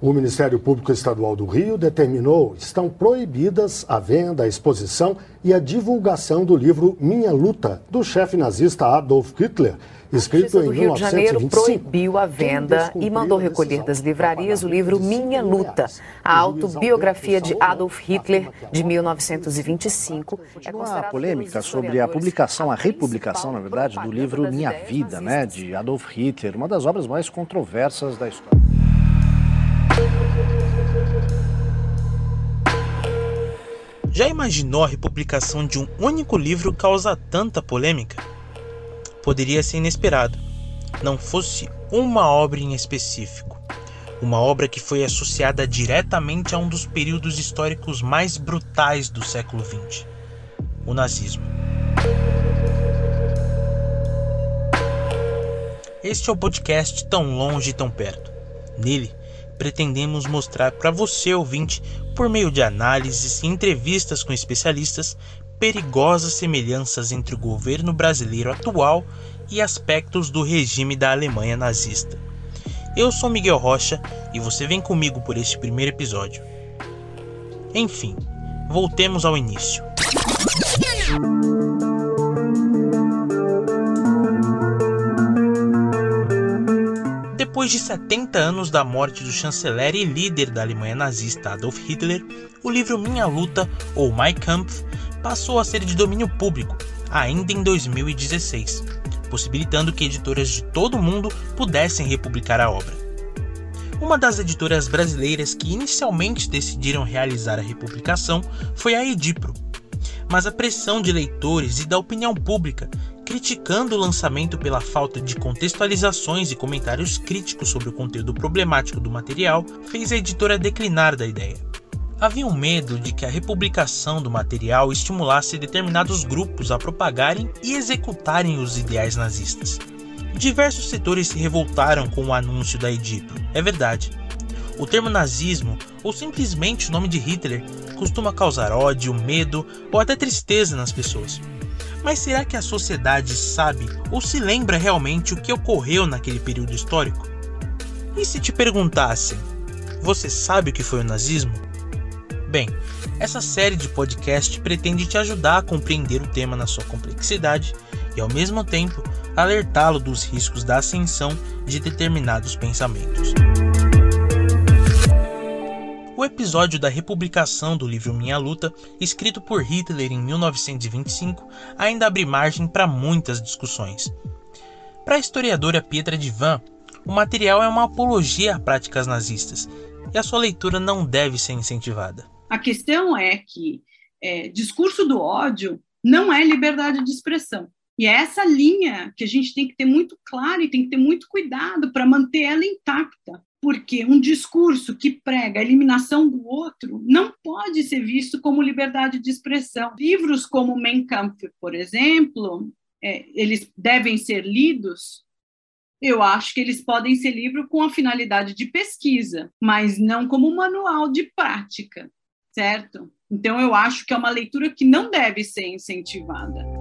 O Ministério Público Estadual do Rio determinou estão proibidas a venda, a exposição e a divulgação do livro Minha Luta, do chefe nazista Adolf Hitler, escrito em 1925. Rio de Janeiro proibiu a venda e mandou recolher das livrarias o livro Minha Luta, a autobiografia de Adolf Hitler de 1925. É uma polêmica sobre a publicação, a republicação, na verdade, do livro Minha Vida, né, de Adolf Hitler, uma das obras mais controversas da história. Já imaginou a republicação de um único livro causa tanta polêmica? Poderia ser inesperado, não fosse uma obra em específico. Uma obra que foi associada diretamente a um dos períodos históricos mais brutais do século XX: o nazismo. Este é o podcast Tão Longe e Tão Perto. Nele, pretendemos mostrar para você, ouvinte, por meio de análises e entrevistas com especialistas, perigosas semelhanças entre o governo brasileiro atual e aspectos do regime da Alemanha nazista. Eu sou Miguel Rocha e você vem comigo por este primeiro episódio. Enfim, voltemos ao início. Depois de 70 anos da morte do chanceler e líder da Alemanha nazista Adolf Hitler, o livro Minha Luta, ou Mein Kampf, passou a ser de domínio público, ainda em 2016, possibilitando que editoras de todo o mundo pudessem republicar a obra. Uma das editoras brasileiras que inicialmente decidiram realizar a republicação foi a Edipro, mas a pressão de leitores e da opinião pública criticando o lançamento pela falta de contextualizações e comentários críticos sobre o conteúdo problemático do material, fez a editora declinar da ideia. Havia um medo de que a republicação do material estimulasse determinados grupos a propagarem e executarem os ideais nazistas. Diversos setores se revoltaram com o anúncio da Edipro, é verdade. O termo nazismo, ou simplesmente o nome de Hitler, costuma causar ódio, medo ou até tristeza nas pessoas. Mas será que a sociedade sabe ou se lembra realmente o que ocorreu naquele período histórico? E se te perguntassem, você sabe o que foi o nazismo? Bem, essa série de podcast pretende te ajudar a compreender o tema na sua complexidade e, ao mesmo tempo, alertá-lo dos riscos da ascensão de determinados pensamentos. O episódio da republicação do livro Minha Luta, escrito por Hitler em 1925, ainda abre margem para muitas discussões. Para a historiadora Pietra Divan, o material é uma apologia a práticas nazistas e a sua leitura não deve ser incentivada. A questão é que é, discurso do ódio não é liberdade de expressão. E é essa linha que a gente tem que ter muito clara e tem que ter muito cuidado para manter ela intacta porque um discurso que prega a eliminação do outro não pode ser visto como liberdade de expressão. Livros como Mein Kampf, por exemplo, é, eles devem ser lidos. Eu acho que eles podem ser livros com a finalidade de pesquisa, mas não como um manual de prática, certo? Então, eu acho que é uma leitura que não deve ser incentivada.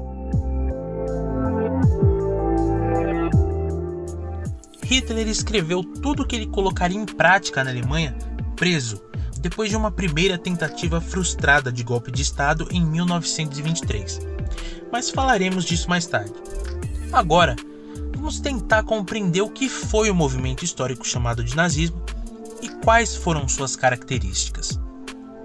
Hitler escreveu tudo o que ele colocaria em prática na Alemanha preso, depois de uma primeira tentativa frustrada de golpe de Estado em 1923. Mas falaremos disso mais tarde. Agora, vamos tentar compreender o que foi o movimento histórico chamado de nazismo e quais foram suas características.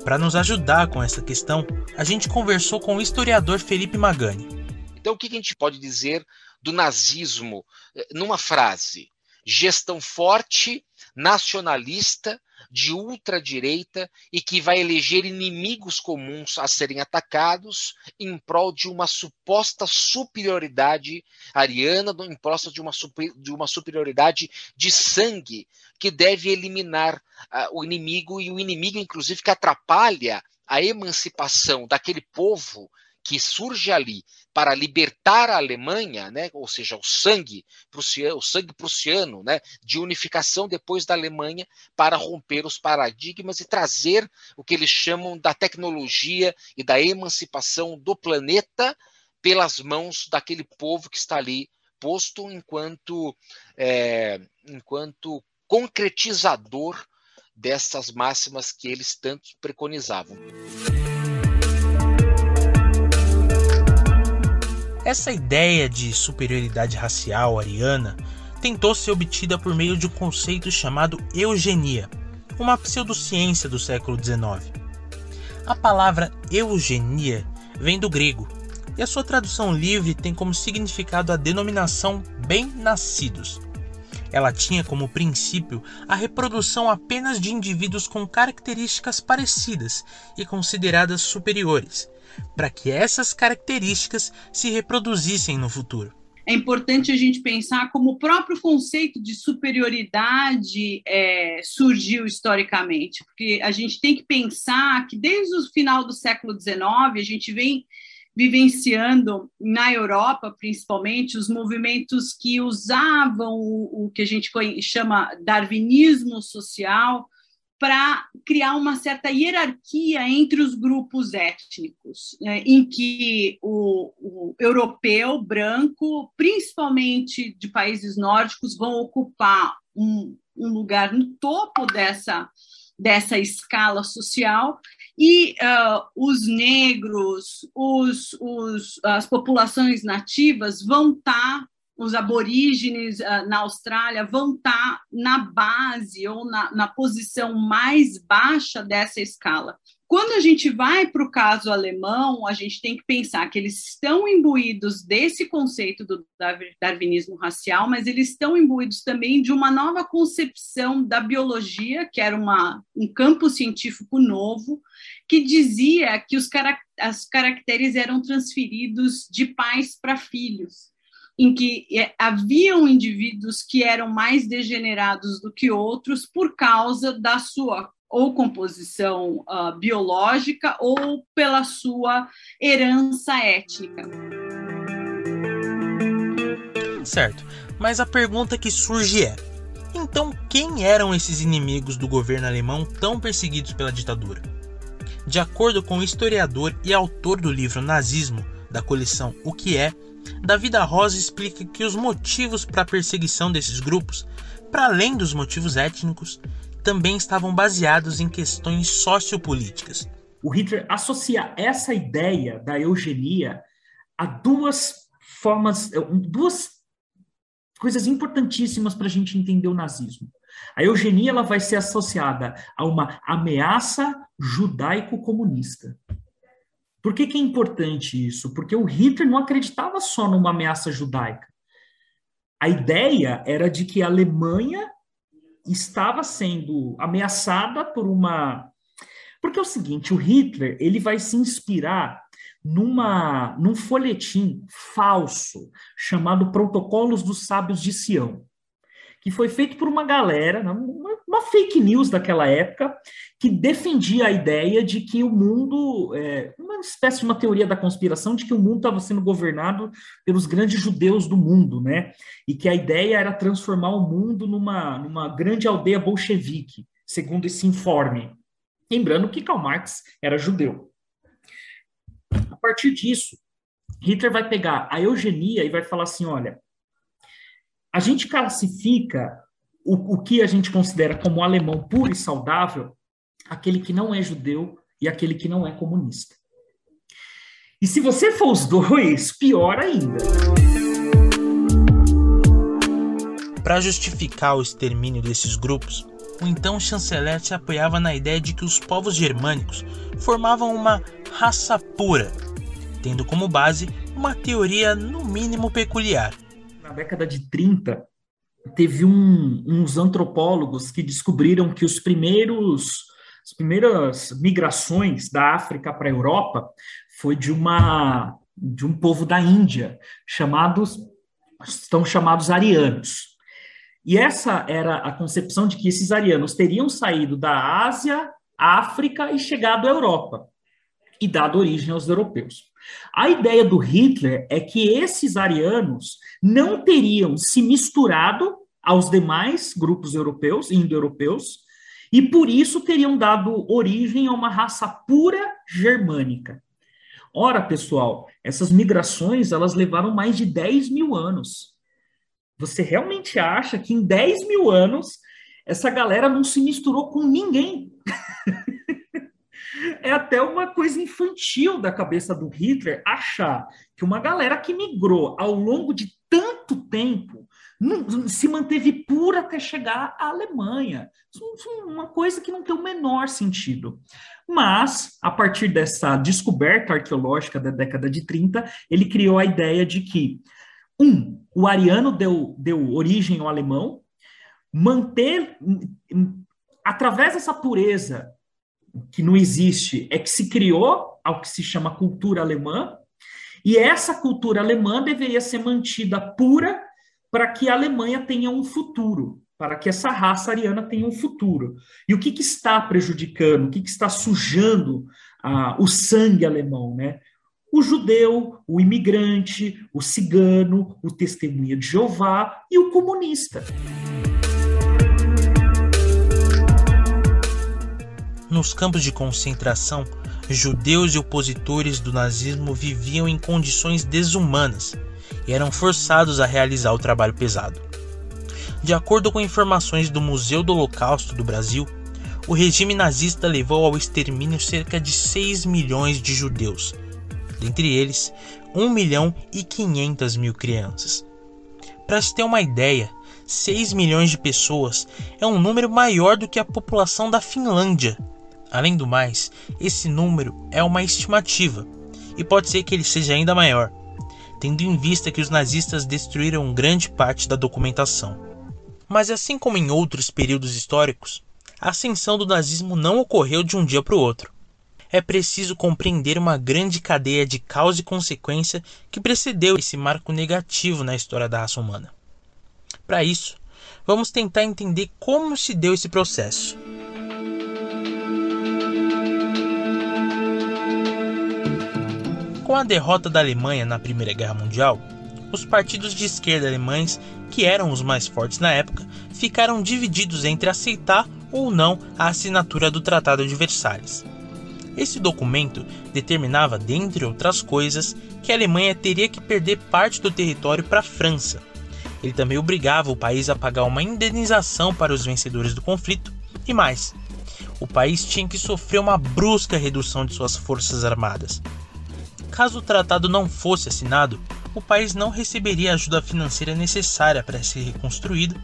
Para nos ajudar com essa questão, a gente conversou com o historiador Felipe Magani. Então, o que a gente pode dizer do nazismo eh, numa frase? Gestão forte, nacionalista, de ultradireita e que vai eleger inimigos comuns a serem atacados em prol de uma suposta superioridade ariana, em prol de uma, super, de uma superioridade de sangue que deve eliminar uh, o inimigo e o inimigo, inclusive, que atrapalha a emancipação daquele povo que surge ali para libertar a Alemanha, né, ou seja, o sangue prussiano, o sangue prussiano, né, de unificação depois da Alemanha para romper os paradigmas e trazer o que eles chamam da tecnologia e da emancipação do planeta pelas mãos daquele povo que está ali posto enquanto é, enquanto concretizador dessas máximas que eles tanto preconizavam. Essa ideia de superioridade racial ariana tentou ser obtida por meio de um conceito chamado eugenia, uma pseudociência do século XIX. A palavra eugenia vem do grego e a sua tradução livre tem como significado a denominação bem-nascidos. Ela tinha como princípio a reprodução apenas de indivíduos com características parecidas e consideradas superiores, para que essas características se reproduzissem no futuro. É importante a gente pensar como o próprio conceito de superioridade é, surgiu historicamente, porque a gente tem que pensar que desde o final do século XIX a gente vem vivenciando na Europa, principalmente, os movimentos que usavam o, o que a gente chama darwinismo social para criar uma certa hierarquia entre os grupos étnicos, né, em que o, o, europeu branco, principalmente de países nórdicos, vão ocupar um, um lugar no topo dessa, dessa escala social e uh, os negros, os, os, as populações nativas vão estar, tá, os aborígenes uh, na Austrália vão estar tá na base ou na, na posição mais baixa dessa escala. Quando a gente vai para o caso alemão, a gente tem que pensar que eles estão imbuídos desse conceito do darwinismo racial, mas eles estão imbuídos também de uma nova concepção da biologia, que era uma, um campo científico novo, que dizia que os as caracteres eram transferidos de pais para filhos em que é, haviam indivíduos que eram mais degenerados do que outros por causa da sua ou composição uh, biológica ou pela sua herança étnica. Certo, mas a pergunta que surge é: então quem eram esses inimigos do governo alemão tão perseguidos pela ditadura? De acordo com o historiador e autor do livro Nazismo, da coleção O que é, Davi da Rosa explica que os motivos para a perseguição desses grupos, para além dos motivos étnicos, também estavam baseados em questões sociopolíticas. O Hitler associa essa ideia da eugenia a duas formas, duas coisas importantíssimas para a gente entender o nazismo. A eugenia ela vai ser associada a uma ameaça judaico-comunista. Por que, que é importante isso? Porque o Hitler não acreditava só numa ameaça judaica. A ideia era de que a Alemanha estava sendo ameaçada por uma. Porque é o seguinte, o Hitler ele vai se inspirar numa, num folhetim falso chamado Protocolos dos Sábios de Sião, que foi feito por uma galera, uma, uma fake news daquela época, que defendia a ideia de que o mundo, é, uma espécie de uma teoria da conspiração, de que o mundo estava sendo governado pelos grandes judeus do mundo, né? E que a ideia era transformar o mundo numa, numa grande aldeia bolchevique, segundo esse informe. Lembrando que Karl Marx era judeu. A partir disso, Hitler vai pegar a eugenia e vai falar assim: olha, a gente classifica o, o que a gente considera como alemão puro e saudável aquele que não é judeu e aquele que não é comunista. E se você for os dois, pior ainda. Para justificar o extermínio desses grupos, o então chanceler se apoiava na ideia de que os povos germânicos formavam uma raça pura, tendo como base uma teoria no mínimo peculiar. Na década de 30, teve um, uns antropólogos que descobriram que os primeiros as primeiras migrações da África para a Europa foi de uma de um povo da Índia chamados estão chamados arianos. E essa era a concepção de que esses arianos teriam saído da Ásia, África e chegado à Europa e dado origem aos europeus. A ideia do Hitler é que esses arianos não teriam se misturado aos demais grupos europeus, indo-europeus, e por isso teriam dado origem a uma raça pura germânica. Ora, pessoal, essas migrações elas levaram mais de 10 mil anos. Você realmente acha que em 10 mil anos essa galera não se misturou com ninguém. É até uma coisa infantil da cabeça do Hitler achar que uma galera que migrou ao longo de tanto tempo não, se manteve pura até chegar à Alemanha. Uma coisa que não tem o menor sentido. Mas, a partir dessa descoberta arqueológica da década de 30, ele criou a ideia de que, um, o ariano deu, deu origem ao alemão, manter, através dessa pureza que não existe, é que se criou ao que se chama cultura alemã, e essa cultura alemã deveria ser mantida pura para que a Alemanha tenha um futuro, para que essa raça ariana tenha um futuro. E o que, que está prejudicando, o que, que está sujando ah, o sangue alemão, né? O judeu, o imigrante, o cigano, o testemunha de Jeová e o comunista. Nos campos de concentração, judeus e opositores do nazismo viviam em condições desumanas e eram forçados a realizar o trabalho pesado. De acordo com informações do Museu do Holocausto do Brasil, o regime nazista levou ao extermínio cerca de 6 milhões de judeus, dentre eles 1 milhão e 500 mil crianças. Para se ter uma ideia, 6 milhões de pessoas é um número maior do que a população da Finlândia, Além do mais, esse número é uma estimativa e pode ser que ele seja ainda maior, tendo em vista que os nazistas destruíram grande parte da documentação. Mas assim como em outros períodos históricos, a ascensão do nazismo não ocorreu de um dia para o outro. É preciso compreender uma grande cadeia de causa e consequência que precedeu esse marco negativo na história da raça humana. Para isso, vamos tentar entender como se deu esse processo. Com a derrota da Alemanha na Primeira Guerra Mundial, os partidos de esquerda alemães, que eram os mais fortes na época, ficaram divididos entre aceitar ou não a assinatura do Tratado de Versalhes. Esse documento determinava, dentre outras coisas, que a Alemanha teria que perder parte do território para a França. Ele também obrigava o país a pagar uma indenização para os vencedores do conflito e mais. O país tinha que sofrer uma brusca redução de suas forças armadas, Caso o tratado não fosse assinado, o país não receberia a ajuda financeira necessária para ser reconstruído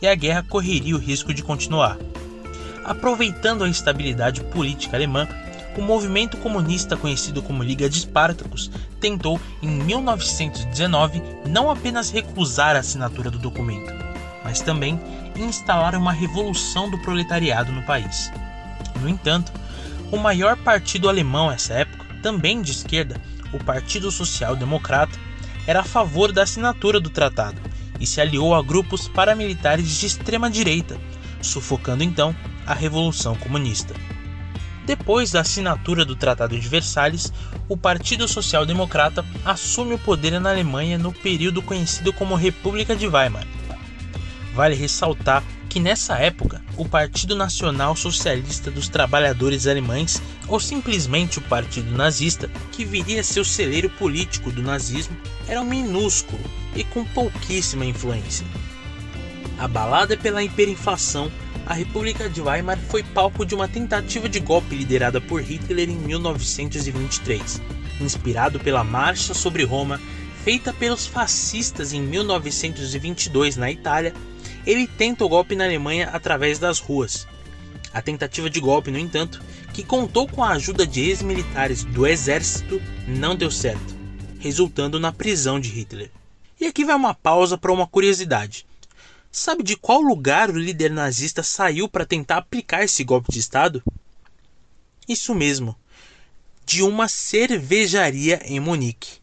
e a guerra correria o risco de continuar. Aproveitando a instabilidade política alemã, o movimento comunista conhecido como Liga de Espartacus tentou, em 1919, não apenas recusar a assinatura do documento, mas também instalar uma revolução do proletariado no país. No entanto, o maior partido alemão nessa época, também de esquerda, o Partido Social Democrata, era a favor da assinatura do tratado e se aliou a grupos paramilitares de extrema direita, sufocando então a Revolução Comunista. Depois da assinatura do Tratado de Versalhes, o Partido Social Democrata assume o poder na Alemanha no período conhecido como República de Weimar. Vale ressaltar que nessa época o Partido Nacional Socialista dos Trabalhadores Alemães, ou simplesmente o Partido Nazista, que viria a ser o celeiro político do nazismo, era minúsculo e com pouquíssima influência. Abalada pela hiperinflação, a República de Weimar foi palco de uma tentativa de golpe liderada por Hitler em 1923, inspirado pela Marcha sobre Roma, feita pelos fascistas em 1922 na Itália ele tenta o golpe na Alemanha através das ruas. A tentativa de golpe, no entanto, que contou com a ajuda de ex-militares do exército, não deu certo, resultando na prisão de Hitler. E aqui vai uma pausa para uma curiosidade. Sabe de qual lugar o líder nazista saiu para tentar aplicar esse golpe de Estado? Isso mesmo, de uma cervejaria em Munique.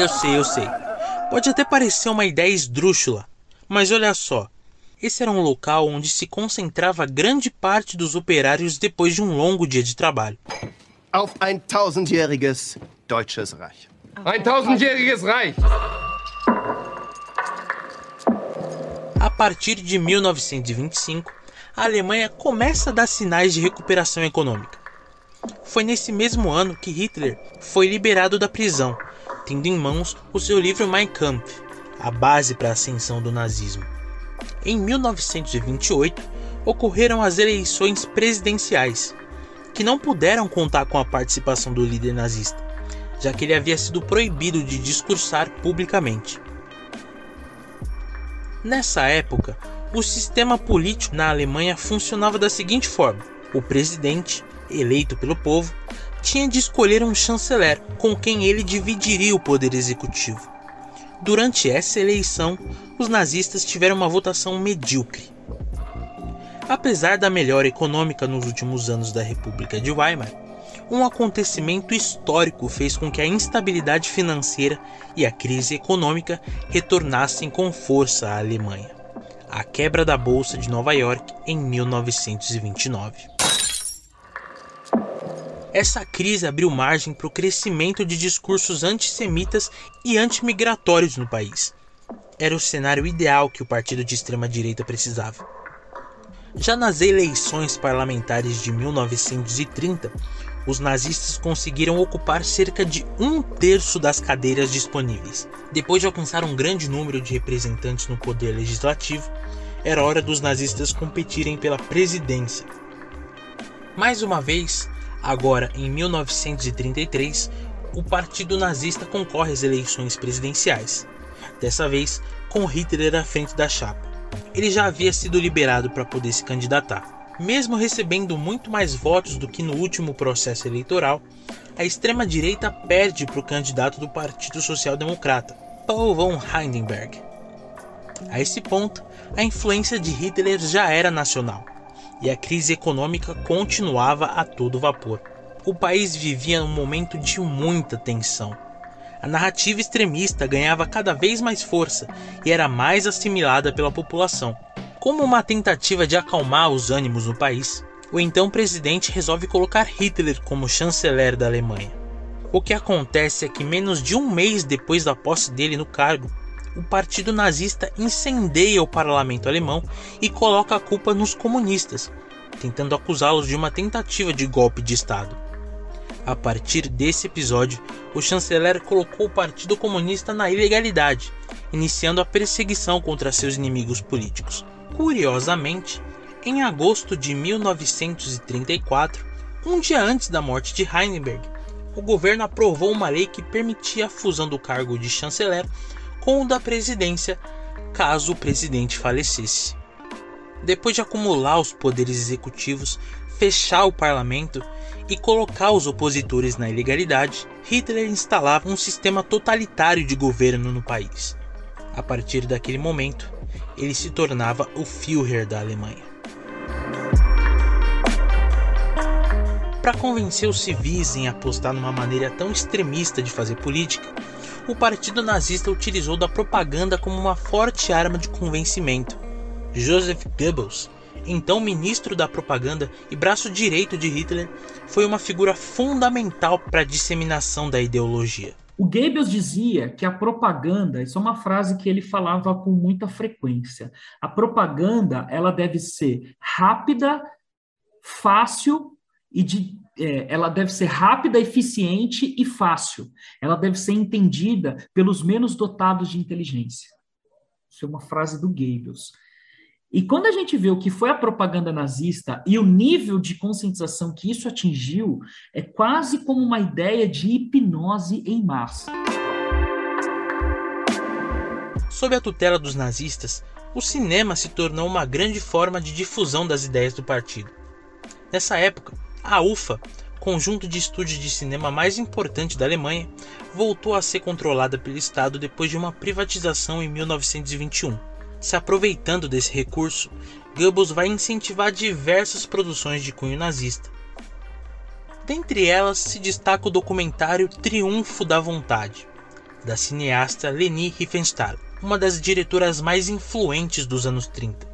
Eu sei, eu sei. Pode até parecer uma ideia esdrúxula, mas olha só. Esse era um local onde se concentrava grande parte dos operários depois de um longo dia de trabalho. Auf ein tausendjähriges deutsches Reich. Ein tausendjähriges Reich! A partir de 1925, a Alemanha começa a dar sinais de recuperação econômica. Foi nesse mesmo ano que Hitler foi liberado da prisão tendo em mãos o seu livro Mein Kampf, a base para a ascensão do nazismo. Em 1928, ocorreram as eleições presidenciais, que não puderam contar com a participação do líder nazista, já que ele havia sido proibido de discursar publicamente. Nessa época, o sistema político na Alemanha funcionava da seguinte forma: o presidente, eleito pelo povo, tinha de escolher um chanceler com quem ele dividiria o poder executivo. Durante essa eleição, os nazistas tiveram uma votação medíocre. Apesar da melhora econômica nos últimos anos da República de Weimar, um acontecimento histórico fez com que a instabilidade financeira e a crise econômica retornassem com força à Alemanha. A quebra da Bolsa de Nova York em 1929. Essa crise abriu margem para o crescimento de discursos antissemitas e antimigratórios no país. Era o cenário ideal que o partido de extrema-direita precisava. Já nas eleições parlamentares de 1930, os nazistas conseguiram ocupar cerca de um terço das cadeiras disponíveis. Depois de alcançar um grande número de representantes no poder legislativo, era hora dos nazistas competirem pela presidência. Mais uma vez, Agora, em 1933, o Partido Nazista concorre às eleições presidenciais, dessa vez com Hitler à frente da chapa. Ele já havia sido liberado para poder se candidatar. Mesmo recebendo muito mais votos do que no último processo eleitoral, a extrema-direita perde para o candidato do Partido Social Democrata, Paul von Hindenburg. A esse ponto, a influência de Hitler já era nacional e a crise econômica continuava a todo vapor. O país vivia um momento de muita tensão. A narrativa extremista ganhava cada vez mais força e era mais assimilada pela população. Como uma tentativa de acalmar os ânimos no país, o então presidente resolve colocar Hitler como chanceler da Alemanha. O que acontece é que, menos de um mês depois da posse dele no cargo, o partido nazista incendeia o parlamento alemão e coloca a culpa nos comunistas, tentando acusá-los de uma tentativa de golpe de Estado. A partir desse episódio, o chanceler colocou o Partido Comunista na ilegalidade, iniciando a perseguição contra seus inimigos políticos. Curiosamente, em agosto de 1934, um dia antes da morte de Heisenberg, o governo aprovou uma lei que permitia a fusão do cargo de chanceler com o da presidência, caso o presidente falecesse. Depois de acumular os poderes executivos, fechar o parlamento e colocar os opositores na ilegalidade, Hitler instalava um sistema totalitário de governo no país. A partir daquele momento, ele se tornava o Führer da Alemanha. Para convencer os civis em apostar numa maneira tão extremista de fazer política, o partido nazista utilizou da propaganda como uma forte arma de convencimento. Joseph Goebbels, então ministro da propaganda e braço direito de Hitler, foi uma figura fundamental para a disseminação da ideologia. O Goebbels dizia que a propaganda, isso é uma frase que ele falava com muita frequência. A propaganda, ela deve ser rápida, fácil e de é, ela deve ser rápida, eficiente e fácil. Ela deve ser entendida pelos menos dotados de inteligência. Isso é uma frase do Goebbels. E quando a gente vê o que foi a propaganda nazista e o nível de conscientização que isso atingiu, é quase como uma ideia de hipnose em massa. Sob a tutela dos nazistas, o cinema se tornou uma grande forma de difusão das ideias do partido. Nessa época, a UFA, conjunto de estúdios de cinema mais importante da Alemanha, voltou a ser controlada pelo Estado depois de uma privatização em 1921. Se aproveitando desse recurso, Goebbels vai incentivar diversas produções de cunho nazista. Dentre elas se destaca o documentário Triunfo da Vontade, da cineasta Leni Riefenstahl, uma das diretoras mais influentes dos anos 30.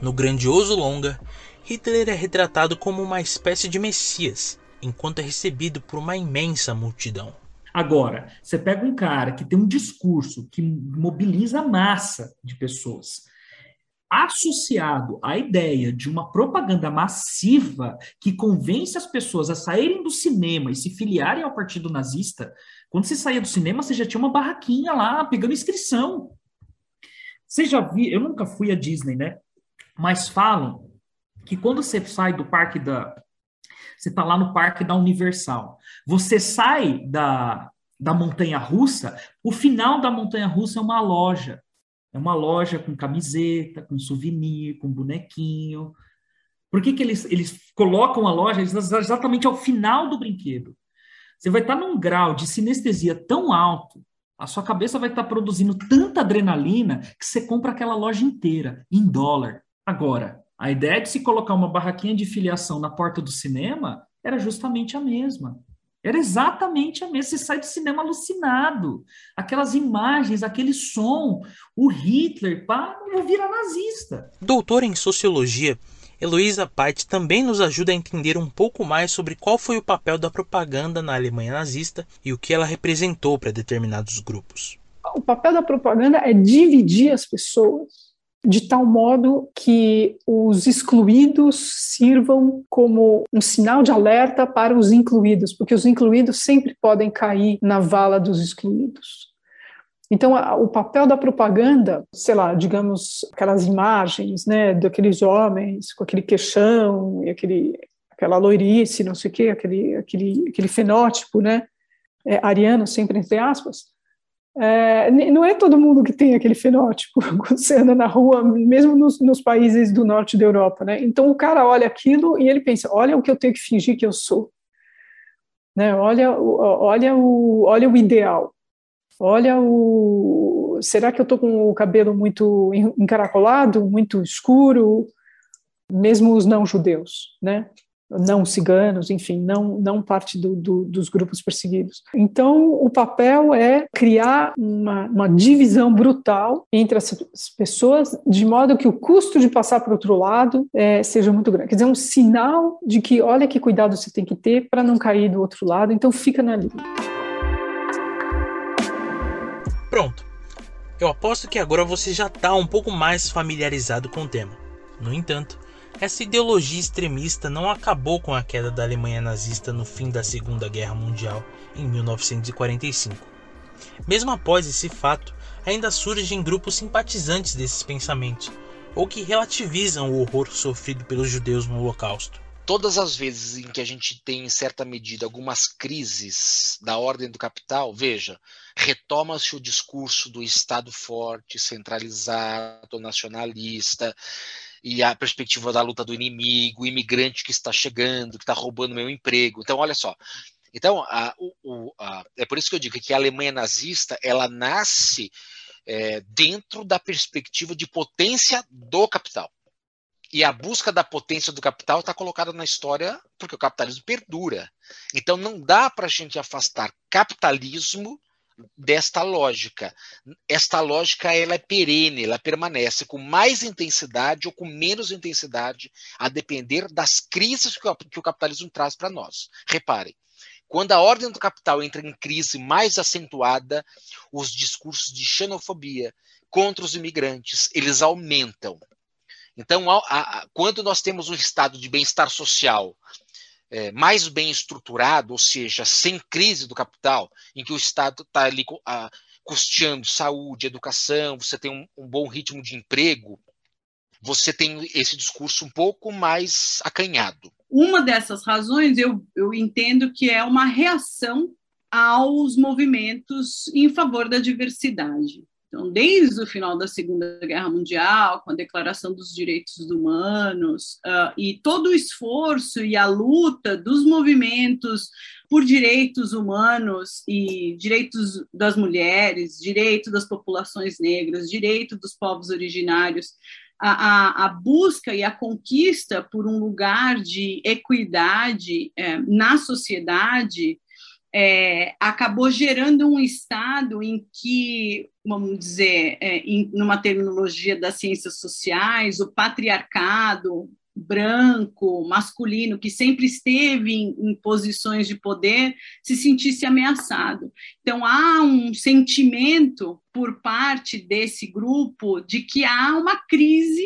No grandioso longa, Hitler é retratado como uma espécie de messias, enquanto é recebido por uma imensa multidão. Agora, você pega um cara que tem um discurso que mobiliza a massa de pessoas, associado à ideia de uma propaganda massiva que convence as pessoas a saírem do cinema e se filiarem ao partido nazista, Quando você saía do cinema, você já tinha uma barraquinha lá, pegando inscrição. Você já viu, eu nunca fui à Disney, né? Mas falam que quando você sai do parque da. Você está lá no parque da Universal. Você sai da, da montanha russa, o final da montanha russa é uma loja. É uma loja com camiseta, com souvenir, com bonequinho. Por que, que eles, eles colocam a loja exatamente ao final do brinquedo? Você vai estar num grau de sinestesia tão alto, a sua cabeça vai estar produzindo tanta adrenalina que você compra aquela loja inteira, em dólar. Agora, a ideia de se colocar uma barraquinha de filiação na porta do cinema era justamente a mesma. Era exatamente a mesma. Você sai do cinema alucinado. Aquelas imagens, aquele som, o Hitler, pá, eu virar nazista. Doutora em sociologia, Heloísa Pait também nos ajuda a entender um pouco mais sobre qual foi o papel da propaganda na Alemanha nazista e o que ela representou para determinados grupos. O papel da propaganda é dividir as pessoas de tal modo que os excluídos sirvam como um sinal de alerta para os incluídos, porque os incluídos sempre podem cair na vala dos excluídos. Então, o papel da propaganda, sei lá, digamos, aquelas imagens, né, daqueles homens com aquele queixão e aquele, aquela loirice, não sei o quê, aquele, aquele, aquele fenótipo, né, é, ariano, sempre entre aspas, é, não é todo mundo que tem aquele fenótipo quando você anda na rua, mesmo nos, nos, países do norte da Europa, né? Então o cara olha aquilo e ele pensa: olha o que eu tenho que fingir que eu sou, né? Olha, olha o, olha o ideal, olha o. Será que eu estou com o cabelo muito encaracolado, muito escuro? Mesmo os não judeus, né? Não ciganos, enfim, não, não parte do, do, dos grupos perseguidos. Então, o papel é criar uma, uma divisão brutal entre as pessoas, de modo que o custo de passar para o outro lado é, seja muito grande. Quer dizer, um sinal de que, olha que cuidado você tem que ter para não cair do outro lado, então fica na linha. Pronto. Eu aposto que agora você já está um pouco mais familiarizado com o tema. No entanto, essa ideologia extremista não acabou com a queda da Alemanha nazista no fim da Segunda Guerra Mundial em 1945. Mesmo após esse fato, ainda surgem grupos simpatizantes desses pensamentos, ou que relativizam o horror sofrido pelos judeus no Holocausto. Todas as vezes em que a gente tem, em certa medida, algumas crises da ordem do capital, veja, retoma-se o discurso do Estado forte, centralizado, nacionalista, e a perspectiva da luta do inimigo, o imigrante que está chegando, que está roubando meu emprego. Então, olha só. Então, a, o, a, é por isso que eu digo que a Alemanha nazista ela nasce é, dentro da perspectiva de potência do capital. E a busca da potência do capital está colocada na história porque o capitalismo perdura. Então não dá para a gente afastar capitalismo desta lógica. Esta lógica ela é perene, ela permanece com mais intensidade ou com menos intensidade, a depender das crises que o capitalismo traz para nós. Reparem, quando a ordem do capital entra em crise mais acentuada, os discursos de xenofobia contra os imigrantes, eles aumentam. Então, a, a, quando nós temos um estado de bem-estar social é, mais bem estruturado, ou seja, sem crise do capital, em que o Estado está ali a, custeando saúde, educação, você tem um, um bom ritmo de emprego, você tem esse discurso um pouco mais acanhado. Uma dessas razões eu, eu entendo que é uma reação aos movimentos em favor da diversidade. Então, desde o final da Segunda Guerra Mundial, com a Declaração dos Direitos Humanos, uh, e todo o esforço e a luta dos movimentos por direitos humanos e direitos das mulheres, direito das populações negras, direito dos povos originários, a, a, a, busca e a conquista por um lugar de equidade é, na sociedade é, acabou gerando um estado em que, vamos dizer, é, em, numa terminologia das ciências sociais, o patriarcado branco, masculino, que sempre esteve em, em posições de poder, se sentisse ameaçado. Então, há um sentimento por parte desse grupo de que há uma crise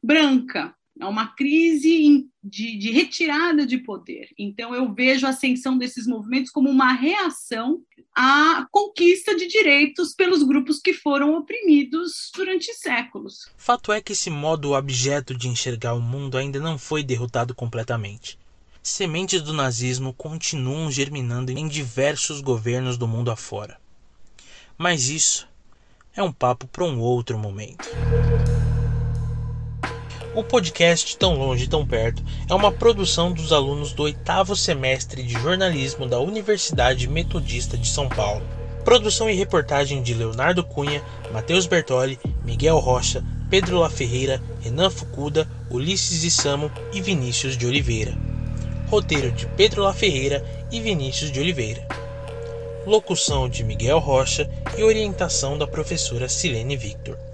branca, é uma crise de, de, retirada de poder. Então, eu vejo a ascensão desses movimentos como uma reação à conquista de direitos pelos grupos que foram oprimidos durante séculos. Fato é que esse modo abjeto de enxergar o mundo ainda não foi derrotado completamente. Sementes do nazismo continuam germinando em diversos governos do mundo afora. Mas isso é um papo para um outro momento. O podcast Tão Longe, Tão Perto é uma produção dos alunos do oitavo semestre de jornalismo da Universidade Metodista de São Paulo. Produção e reportagem de Leonardo Cunha, Matheus Bertoli, Miguel Rocha, Pedro La Ferreira, Renan Fucuda, Ulisses Isamo e Vinícius de Oliveira. Roteiro de Pedro La Ferreira e Vinícius de Oliveira. Locução de Miguel Rocha e orientação da professora Silene Victor.